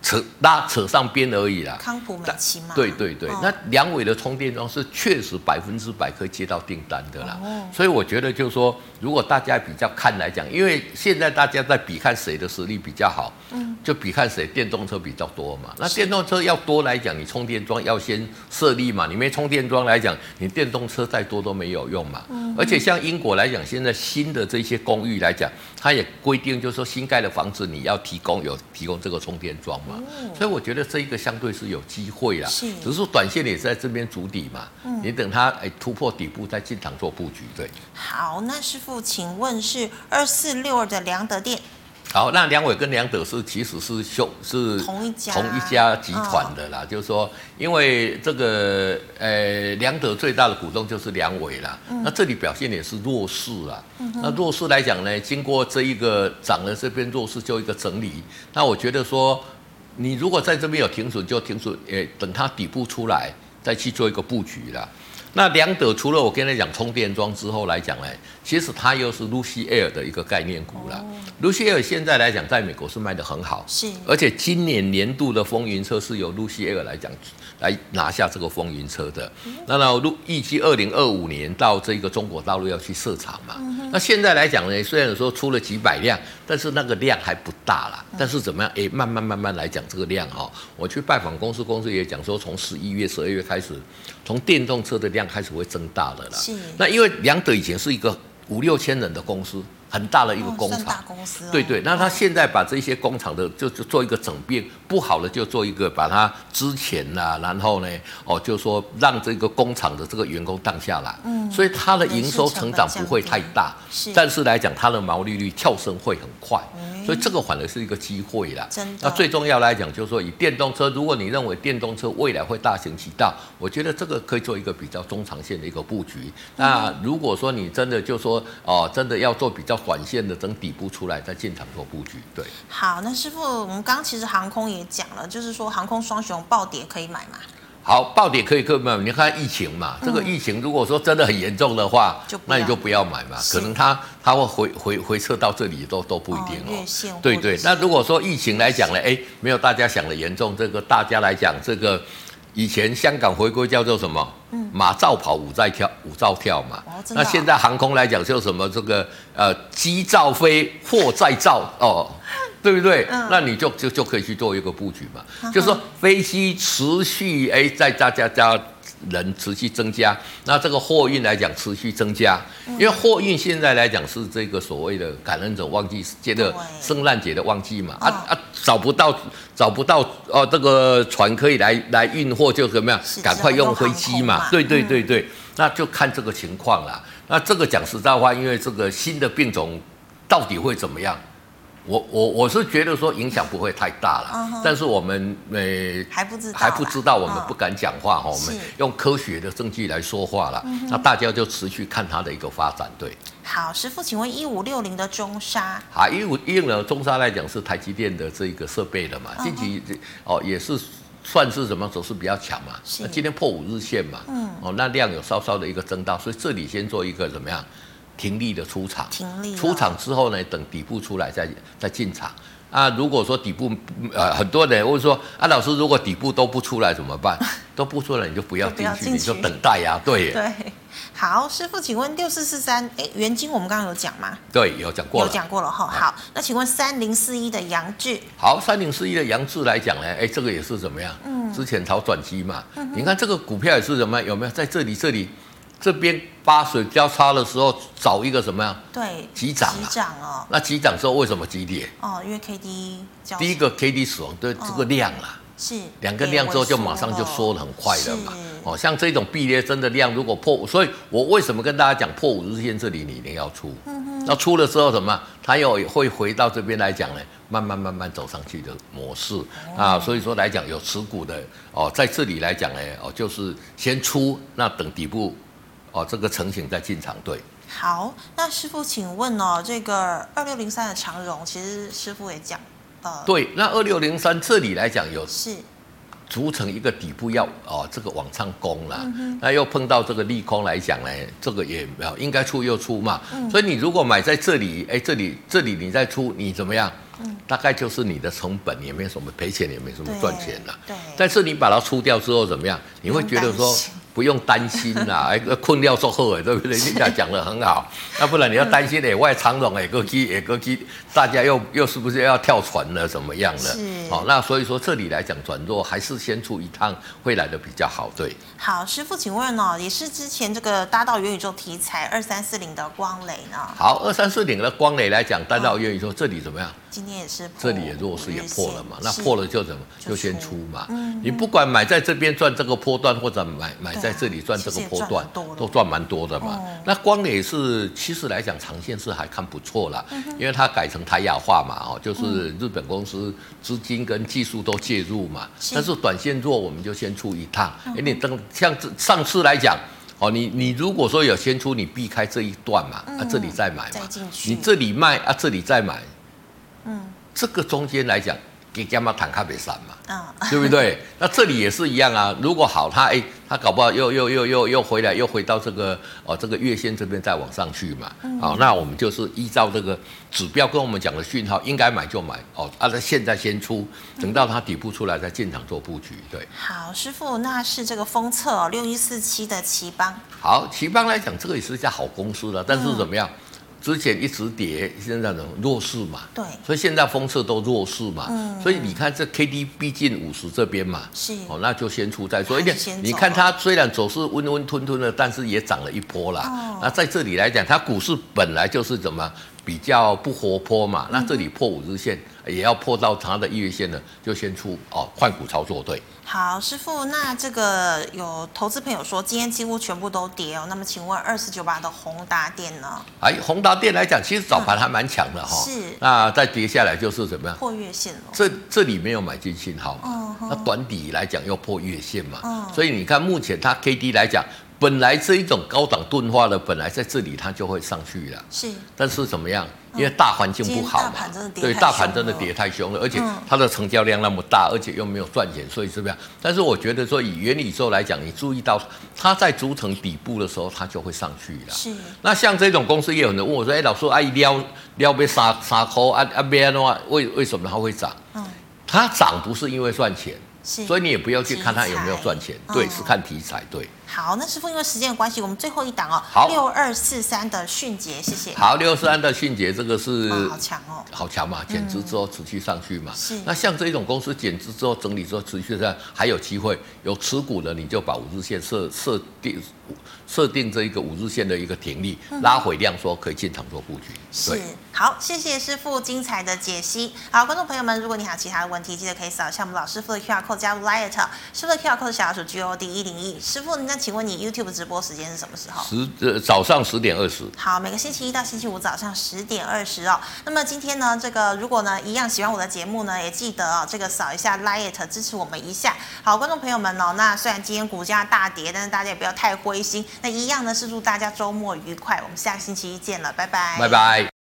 扯拉扯上边而已啦，康普美奇嘛，对对对，哦、那梁伟的充电桩是确实百分之百可以接到订单的啦，哦、所以我觉得就是说，如果大家比较看来讲，因为现在大家在比看谁的实力比较好，嗯，就比看谁电动车比较多嘛，那电动车要多来讲，你充电桩要先设立嘛，你没充电桩来讲，你电动车再多都没有用嘛，嗯，而且像英国来讲，现在新的这些公寓来讲，它也规定就是说新盖的房子你要提供有提供这个充电桩嘛。所以我觉得这一个相对是有机会啦，是，只是说短线也是在这边筑底嘛，嗯，你等它哎突破底部再进场做布局，对。好，那师傅，请问是二四六二的良德店？好，那梁伟跟梁德是其实是兄是同一家。同一家集团的啦，哦、就是说，因为这个呃梁德最大的股东就是梁伟啦，嗯、那这里表现也是弱势啦，嗯、那弱势来讲呢，经过这一个涨了这边弱势就一个整理，那我觉得说。你如果在这边有停损，就停损，诶，等它底部出来再去做一个布局啦。那两者除了我跟你讲充电桩之后来讲呢，其实它又是 Lucid Air 的一个概念股了。Lucid Air 现在来讲，在美国是卖得很好，是，而且今年年度的风云车是由 Lucid Air 来讲来拿下这个风云车的。那那，预计二零二五年到这个中国大陆要去设厂嘛。那现在来讲呢，虽然说出了几百辆，但是那个量还不大啦。但是怎么样？哎，慢慢慢慢来讲这个量哈。我去拜访公司，公司也讲说，从十一月、十二月开始，从电动车的量。开始会增大了啦。是。那因为良得以前是一个五六千人的公司。很大的一个工厂，大公司哦、对对，那他现在把这些工厂的就就做一个整并，不好的就做一个把它之前呐，然后呢，哦，就说让这个工厂的这个员工降下来，嗯，所以它的营收成长不会太大，是，但是来讲它的毛利率跳升会很快，嗯、所以这个反而是一个机会啦。真的。那最重要来讲就是说，以电动车，如果你认为电动车未来会大行其道，我觉得这个可以做一个比较中长线的一个布局。那如果说你真的就说哦，真的要做比较。短线的等底部出来再进场做布局，对。好，那师傅，我们刚刚其实航空也讲了，就是说航空双雄暴跌可以买吗？好，暴跌可以可以买。你看疫情嘛，嗯、这个疫情如果说真的很严重的话，那你就不要买嘛。可能它它会回回回撤到这里都都不一定哦。哦对对。那如果说疫情来讲呢，哎，没有大家想的严重。这个大家来讲，这个以前香港回归叫做什么？马照跑，舞在跳，舞照跳嘛。哦啊、那现在航空来讲，就什么这个呃，机照飞，货在造哦，对不对？嗯、那你就就就可以去做一个布局嘛。嗯、就是说飞机持续哎，在加加加。人持续增加，那这个货运来讲持续增加，因为货运现在来讲是这个所谓的感恩者旺季，接着圣诞节的旺季嘛，啊啊。找不到找不到哦，这个船可以来来运货就怎么样，赶快用飞机嘛，对对对对，那就看这个情况啦。那这个讲实在话，因为这个新的病种到底会怎么样？我我我是觉得说影响不会太大了，但是我们呃还不知道还不知道，我们不敢讲话哈，哦、我们用科学的证据来说话了，那大家就持续看它的一个发展，对。好，师傅，请问一五六零的中沙，好，一五一五的中沙来讲是台积电的这一个设备的嘛，近期、哦也是算是什么走势比较强嘛，那今天破五日线嘛，嗯，哦那量有稍稍的一个增大，所以这里先做一个怎么样？停利的出场，出场之后呢，等底部出来再再进场。啊，如果说底部呃很多人会说，啊老师，如果底部都不出来怎么办？都不出来你就不要进去，你就等待呀、啊。对对，好，师傅，请问六四四三，哎，元金我们刚刚有讲吗？对，有讲过了，有讲过了哈。好，那请问三零四一的杨志，好，三零四一的杨志来讲呢，哎，这个也是怎么样？嗯，之前炒转机嘛，嗯、你看这个股票也是怎么样？有没有在这里这里？这边八水交叉的时候，找一个什么呀？对，急涨、啊。急涨哦。那急涨之后为什么急跌？哦，因为 K D 第一个 K D 死亡，对这个量啊，是两个量之后就马上就缩得很快了嘛。哦，像这种避跌针的量如果破，所以我为什么跟大家讲破五日线这里你一定要出？嗯哼。那出了之后什么？它又会回到这边来讲呢，慢慢慢慢走上去的模式啊。所以说来讲有持股的哦，在这里来讲呢，哦就是先出，那等底部。哦，这个成型在进场，对。好，那师傅，请问哦，这个二六零三的长荣，其实师傅也讲，呃，对，那二六零三这里来讲有是组成一个底部要哦，这个往上攻了，嗯、那又碰到这个利空来讲呢，这个也有应该出又出嘛，嗯、所以你如果买在这里，哎，这里这里你再出，你怎么样？嗯、大概就是你的成本也没什么赔钱，也没什么赚钱了。对。但是你把它出掉之后怎么样？你会觉得说。不用担心啦，哎，困掉说后哎，对不对？人家讲的很好，那不然你要担心哎，外长龙哎，个机哎，个机，大家又又是不是要跳船了？怎么样了？是。好，那所以说这里来讲转弱，还是先出一趟会来的比较好，对。好，师傅，请问哦，也是之前这个搭到元宇宙题材二三四零的光磊呢？好，二三四零的光磊来讲，搭到元宇宙这里怎么样？今天也是，这里也弱势也破了嘛，那破了就怎么？就先出嘛。嗯。你不管买在这边赚这个波段，或者买买在这里赚这个波段，都赚蛮多的嘛。那光磊是其实来讲长线是还看不错啦，因为它改成台亚化嘛，哦，就是日本公司资金跟技术都介入嘛。但是短线弱，我们就先出一趟。哎，你等像上次来讲，哦，你你如果说有先出，你避开这一段嘛，啊，这里再买嘛。你这里卖啊，这里再买。嗯，这个中间来讲，给干嘛坦克北山嘛，嗯，对不对？那这里也是一样啊。如果好，它哎，它搞不好又又又又又回来，又回到这个哦这个月线这边再往上去嘛。好，那我们就是依照这个指标跟我们讲的讯号，应该买就买哦。啊，那现在先出，等到它底部出来再进场做布局。对，好，师傅，那是这个封测哦，六一四七的奇邦。好，奇邦来讲，这个也是一家好公司的，但是怎么样？之前一直跌，现在呢弱势嘛，对，所以现在封测都弱势嘛，嗯，所以你看这 K D 逼近五十这边嘛，是。哦，那就先出再说。一点你看它虽然走势温温吞吞的，但是也涨了一波啦。哦，那在这里来讲，它股市本来就是怎么比较不活泼嘛，那这里破五日线也要破到它的一月线呢，就先出哦，换股操作对。好，师傅，那这个有投资朋友说今天几乎全部都跌哦，那么请问二四九八的宏达电呢？哎，宏达电来讲，其实早盘还蛮强的哈。是。那再跌下来就是怎么样？破月线了。这这里没有买进信号嘛？嗯。那短底来讲又破月线嘛？嗯。所以你看目前它 K D 来讲。本来这一种高档钝化的，本来在这里它就会上去了，是。但是怎么样？因为大环境不好嘛，对，大盘真的跌太凶了，而且它的成交量那么大，而且又没有赚钱，所以是这样。但是我觉得说以元宇宙来讲，你注意到它在逐层底部的时候，它就会上去了。是。那像这种公司也有人问我说：“哎，老师，哎，撩撩被杀杀空啊啊，边的话，为为什么它会涨？嗯，它涨不是因为赚钱。”所以你也不要去看它有没有赚钱，对，是看题材，对。好，那师傅因为时间的关系，我们最后一档哦，好，六二四三的迅捷，谢谢。好，六二四三的迅捷，这个是好强哦，好强嘛，减资之后持续上去嘛。是。那像这种公司减资之后整理之后持续上，还有机会，有持股的你就把五日线设设定。设定这一个五日线的一个停力，拉回量说可以进场做布局。是，好，谢谢师傅精彩的解析。好，观众朋友们，如果你还有其他的问题，记得可以扫一下我们老师傅的 QR code 加入 Light，师傅的 QR code 小老鼠 G O D 一零一。师傅，那请问你 YouTube 直播时间是什么时候？十呃早上十点二十。好，每个星期一到星期五早上十点二十哦。那么今天呢，这个如果呢一样喜欢我的节目呢，也记得哦这个扫一下 Light 支持我们一下。好，观众朋友们哦，那虽然今天股价大跌，但是大家也不要太灰心。那一样呢，是祝大家周末愉快。我们下个星期一见了，拜拜。拜拜。